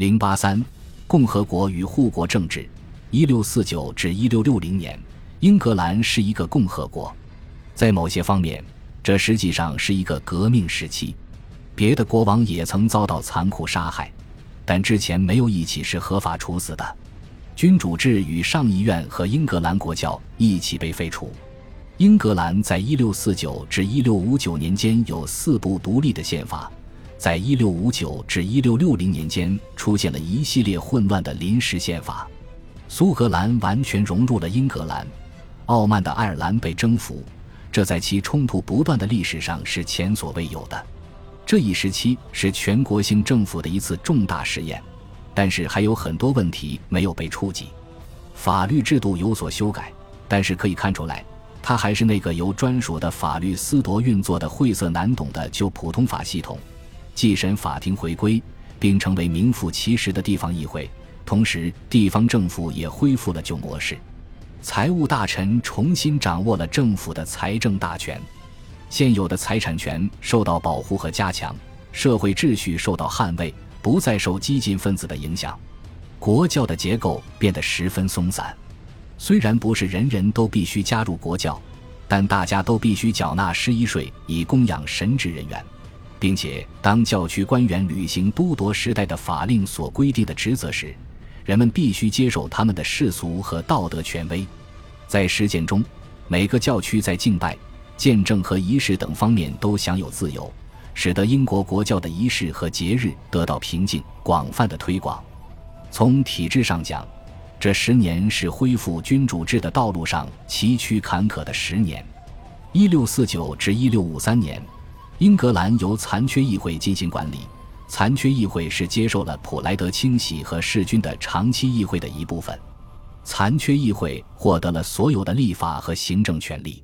零八三，共和国与护国政治。一六四九至一六六零年，英格兰是一个共和国。在某些方面，这实际上是一个革命时期。别的国王也曾遭到残酷杀害，但之前没有一起是合法处死的。君主制与上议院和英格兰国教一起被废除。英格兰在一六四九至一六五九年间有四部独立的宪法。在一六五九至一六六零年间，出现了一系列混乱的临时宪法。苏格兰完全融入了英格兰，傲慢的爱尔兰被征服，这在其冲突不断的历史上是前所未有的。这一时期是全国性政府的一次重大试验，但是还有很多问题没有被触及。法律制度有所修改，但是可以看出来，它还是那个由专属的法律司铎运作的晦涩难懂的旧普通法系统。祭审法庭回归，并成为名副其实的地方议会。同时，地方政府也恢复了旧模式，财务大臣重新掌握了政府的财政大权，现有的财产权受到保护和加强，社会秩序受到捍卫，不再受激进分子的影响。国教的结构变得十分松散，虽然不是人人都必须加入国教，但大家都必须缴纳施衣税以供养神职人员。并且，当教区官员履行都铎时代的法令所规定的职责时，人们必须接受他们的世俗和道德权威。在实践中，每个教区在敬拜、见证和仪式等方面都享有自由，使得英国国教的仪式和节日得到平静、广泛的推广。从体制上讲，这十年是恢复君主制的道路上崎岖坎坷的十年。一六四九至一六五三年。英格兰由残缺议会进行管理，残缺议会是接受了普莱德清洗和弑君的长期议会的一部分。残缺议会获得了所有的立法和行政权力。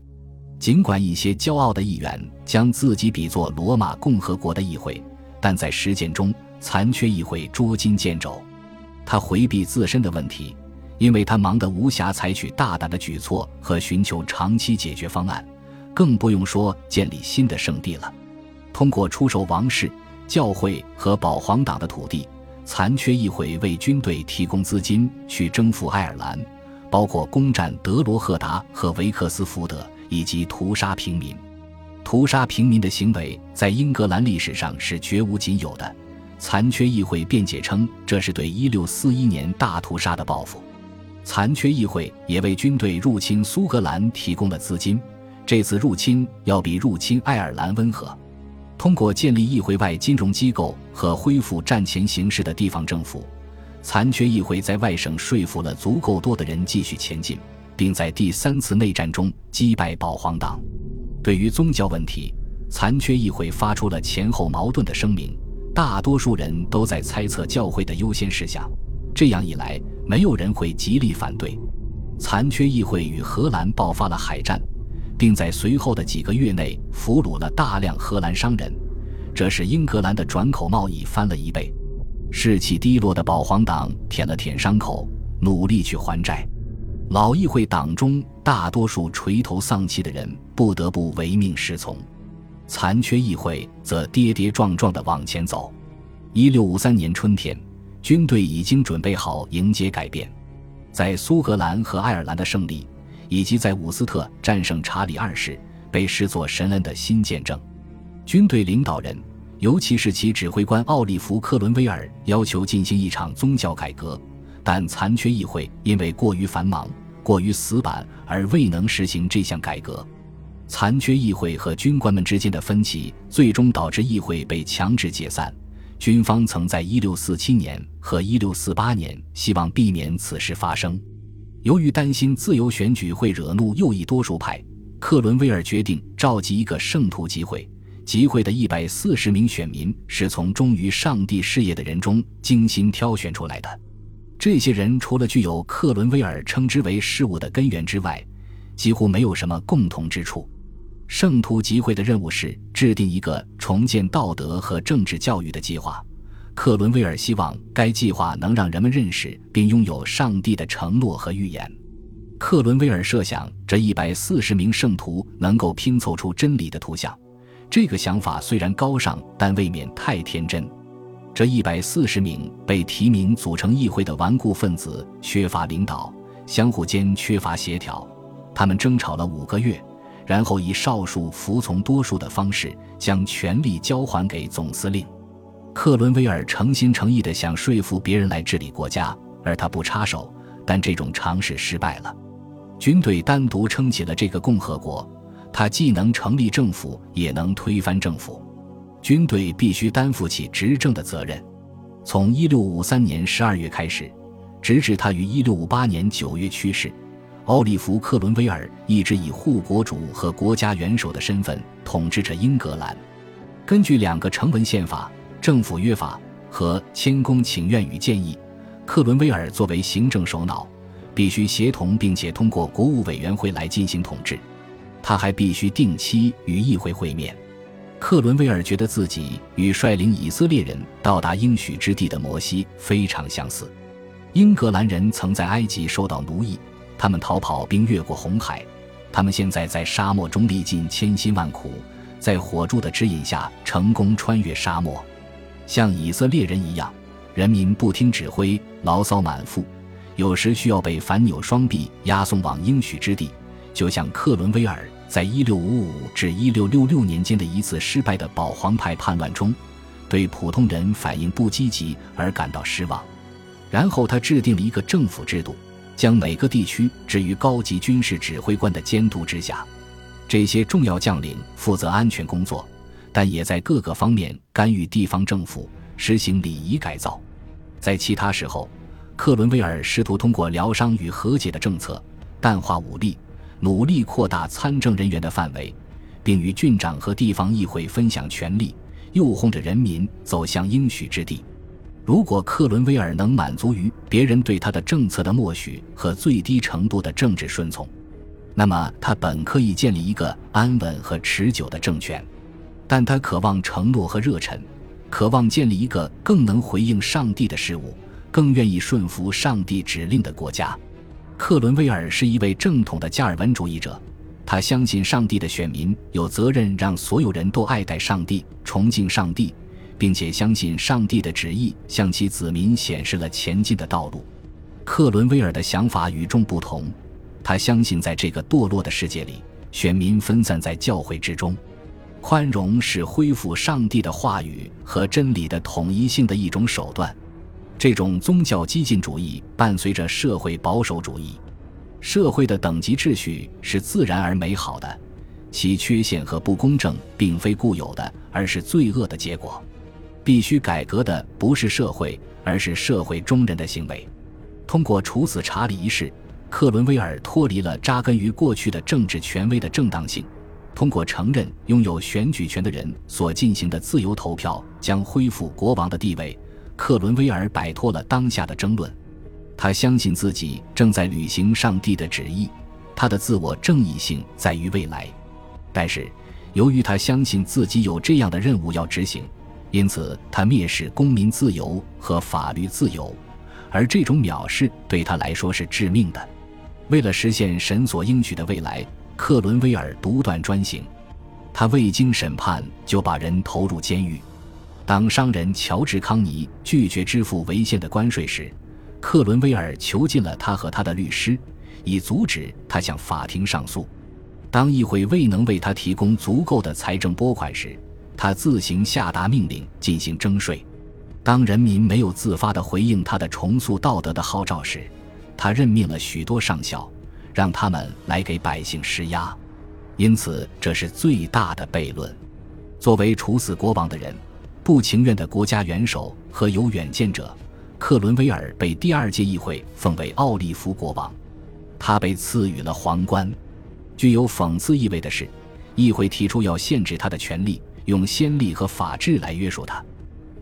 尽管一些骄傲的议员将自己比作罗马共和国的议会，但在实践中，残缺议会捉襟见肘。他回避自身的问题，因为他忙得无暇采取大胆的举措和寻求长期解决方案，更不用说建立新的圣地了。通过出售王室、教会和保皇党的土地，残缺议会为军队提供资金去征服爱尔兰，包括攻占德罗赫达和维克斯福德，以及屠杀平民。屠杀平民的行为在英格兰历史上是绝无仅有的。残缺议会辩解称，这是对1641年大屠杀的报复。残缺议会也为军队入侵苏格兰提供了资金，这次入侵要比入侵爱尔兰温和。通过建立议会外金融机构和恢复战前形势的地方政府，残缺议会在外省说服了足够多的人继续前进，并在第三次内战中击败保皇党。对于宗教问题，残缺议会发出了前后矛盾的声明，大多数人都在猜测教会的优先事项。这样一来，没有人会极力反对。残缺议会与荷兰爆发了海战。并在随后的几个月内俘虏了大量荷兰商人，这使英格兰的转口贸易翻了一倍。士气低落的保皇党舔了舔伤口，努力去还债。老议会党中大多数垂头丧气的人不得不唯命是从，残缺议会则跌跌撞撞地往前走。一六五三年春天，军队已经准备好迎接改变，在苏格兰和爱尔兰的胜利。以及在伍斯特战胜查理二世，被视作神恩的新见证。军队领导人，尤其是其指挥官奥利弗·克伦威尔，要求进行一场宗教改革，但残缺议会因为过于繁忙、过于死板而未能实行这项改革。残缺议会和军官们之间的分歧，最终导致议会被强制解散。军方曾在1647年和1648年希望避免此事发生。由于担心自由选举会惹怒右翼多数派，克伦威尔决定召集一个圣徒集会。集会的一百四十名选民是从忠于上帝事业的人中精心挑选出来的。这些人除了具有克伦威尔称之为事物的根源之外，几乎没有什么共同之处。圣徒集会的任务是制定一个重建道德和政治教育的计划。克伦威尔希望该计划能让人们认识并拥有上帝的承诺和预言。克伦威尔设想，这一百四十名圣徒能够拼凑出真理的图像。这个想法虽然高尚，但未免太天真。这一百四十名被提名组成议会的顽固分子缺乏领导，相互间缺乏协调，他们争吵了五个月，然后以少数服从多数的方式将权力交还给总司令。克伦威尔诚心诚意地想说服别人来治理国家，而他不插手，但这种尝试失败了。军队单独撑起了这个共和国，他既能成立政府，也能推翻政府。军队必须担负起执政的责任。从1653年12月开始，直至他于1658年9月去世，奥利弗·克伦威尔一直以护国主和国家元首的身份统治着英格兰。根据两个成文宪法《政府约法》和《谦恭请愿与建议》，克伦威尔作为行政首脑，必须协同并且通过国务委员会来进行统治。他还必须定期与议会会面。克伦威尔觉得自己与率领以色列人到达应许之地的摩西非常相似。英格兰人曾在埃及受到奴役，他们逃跑并越过红海，他们现在在沙漠中历尽千辛万苦，在火柱的指引下成功穿越沙漠。像以色列人一样，人民不听指挥，牢骚满腹，有时需要被反扭双臂押送往应许之地，就像克伦威尔。在1655至1666年间的一次失败的保皇派叛乱中，对普通人反应不积极而感到失望。然后他制定了一个政府制度，将每个地区置于高级军事指挥官的监督之下。这些重要将领负责安全工作，但也在各个方面干预地方政府，实行礼仪改造。在其他时候，克伦威尔试图通过疗伤与和解的政策淡化武力。努力扩大参政人员的范围，并与郡长和地方议会分享权力，诱哄着人民走向应许之地。如果克伦威尔能满足于别人对他的政策的默许和最低程度的政治顺从，那么他本可以建立一个安稳和持久的政权。但他渴望承诺和热忱，渴望建立一个更能回应上帝的事物、更愿意顺服上帝指令的国家。克伦威尔是一位正统的加尔文主义者，他相信上帝的选民有责任让所有人都爱戴上帝、崇敬上帝，并且相信上帝的旨意向其子民显示了前进的道路。克伦威尔的想法与众不同，他相信在这个堕落的世界里，选民分散在教会之中，宽容是恢复上帝的话语和真理的统一性的一种手段。这种宗教激进主义伴随着社会保守主义。社会的等级秩序是自然而美好的，其缺陷和不公正并非固有的，而是罪恶的结果。必须改革的不是社会，而是社会中人的行为。通过处死查理一事，克伦威尔脱离了扎根于过去的政治权威的正当性。通过承认拥有选举权的人所进行的自由投票，将恢复国王的地位。克伦威尔摆脱了当下的争论，他相信自己正在履行上帝的旨意，他的自我正义性在于未来。但是，由于他相信自己有这样的任务要执行，因此他蔑视公民自由和法律自由，而这种藐视对他来说是致命的。为了实现神所应许的未来，克伦威尔独断专行，他未经审判就把人投入监狱。当商人乔治·康尼拒绝支付违宪的关税时，克伦威尔囚禁了他和他的律师，以阻止他向法庭上诉。当议会未能为他提供足够的财政拨款时，他自行下达命令进行征税。当人民没有自发地回应他的重塑道德的号召时，他任命了许多上校，让他们来给百姓施压。因此，这是最大的悖论。作为处死国王的人。不情愿的国家元首和有远见者，克伦威尔被第二届议会奉为奥利弗国王，他被赐予了皇冠。具有讽刺意味的是，议会提出要限制他的权利，用先例和法治来约束他，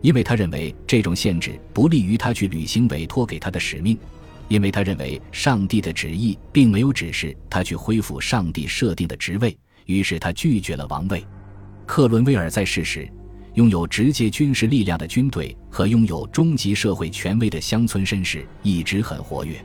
因为他认为这种限制不利于他去履行委托给他的使命，因为他认为上帝的旨意并没有指示他去恢复上帝设定的职位，于是他拒绝了王位。克伦威尔在世时。拥有直接军事力量的军队和拥有终极社会权威的乡村绅士一直很活跃。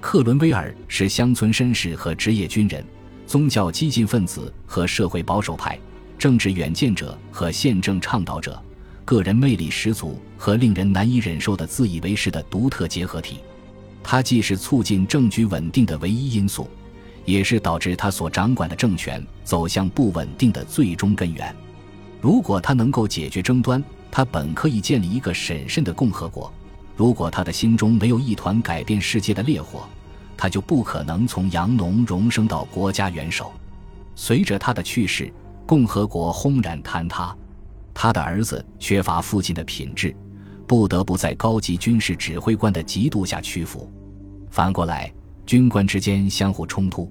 克伦威尔是乡村绅士和职业军人、宗教激进分子和社会保守派、政治远见者和宪政倡导者、个人魅力十足和令人难以忍受的自以为是的独特结合体。它既是促进政局稳定的唯一因素，也是导致他所掌管的政权走向不稳定的最终根源。如果他能够解决争端，他本可以建立一个审慎的共和国；如果他的心中没有一团改变世界的烈火，他就不可能从洋农荣升到国家元首。随着他的去世，共和国轰然坍塌。他的儿子缺乏父亲的品质，不得不在高级军事指挥官的嫉妒下屈服。反过来，军官之间相互冲突。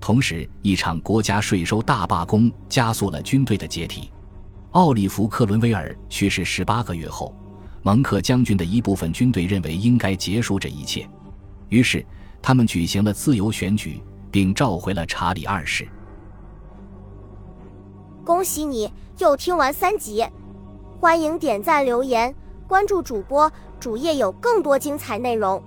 同时，一场国家税收大罢工加速了军队的解体。奥利弗·克伦威尔去世十八个月后，蒙克将军的一部分军队认为应该结束这一切，于是他们举行了自由选举，并召回了查理二世。恭喜你又听完三集，欢迎点赞、留言、关注主播，主页有更多精彩内容。